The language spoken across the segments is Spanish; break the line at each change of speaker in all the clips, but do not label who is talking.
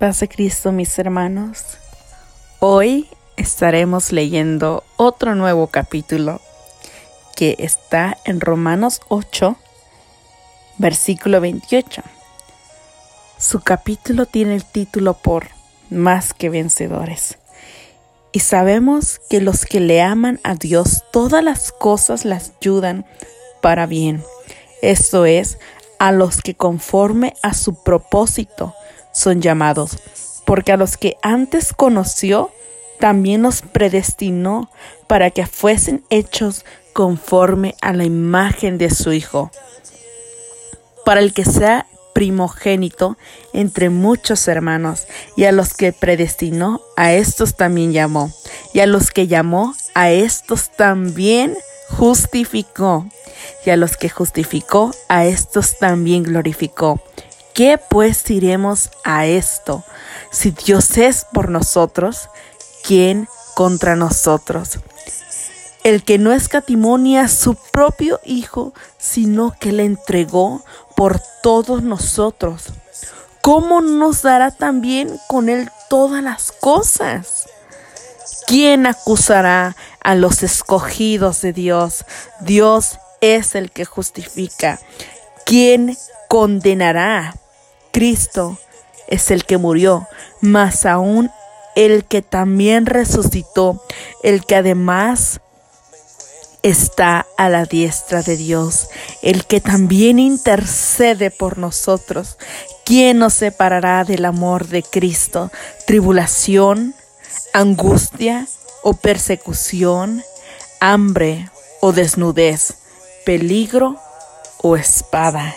Paz de Cristo, mis hermanos. Hoy estaremos leyendo otro nuevo capítulo que está en Romanos 8, versículo 28. Su capítulo tiene el título por Más que vencedores. Y sabemos que los que le aman a Dios, todas las cosas las ayudan para bien. Esto es, a los que conforme a su propósito son llamados, porque a los que antes conoció, también los predestinó para que fuesen hechos conforme a la imagen de su Hijo, para el que sea primogénito entre muchos hermanos, y a los que predestinó, a estos también llamó, y a los que llamó, a estos también justificó, y a los que justificó, a estos también glorificó. ¿Qué pues diremos a esto? Si Dios es por nosotros, ¿quién contra nosotros? El que no escatimonia a su propio Hijo, sino que le entregó por todos nosotros. ¿Cómo nos dará también con él todas las cosas? ¿Quién acusará a los escogidos de Dios? Dios es el que justifica. ¿Quién condenará? Cristo es el que murió, más aún el que también resucitó, el que además está a la diestra de Dios, el que también intercede por nosotros. ¿Quién nos separará del amor de Cristo? ¿Tribulación, angustia o persecución, hambre o desnudez, peligro o espada?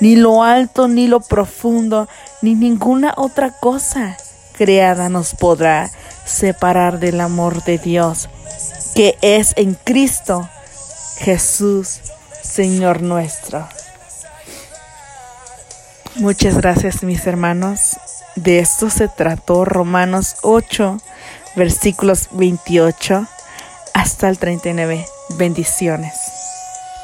ni lo alto, ni lo profundo, ni ninguna otra cosa creada nos podrá separar del amor de Dios, que es en Cristo Jesús, Señor nuestro. Muchas gracias mis hermanos. De esto se trató Romanos 8, versículos 28 hasta el 39. Bendiciones.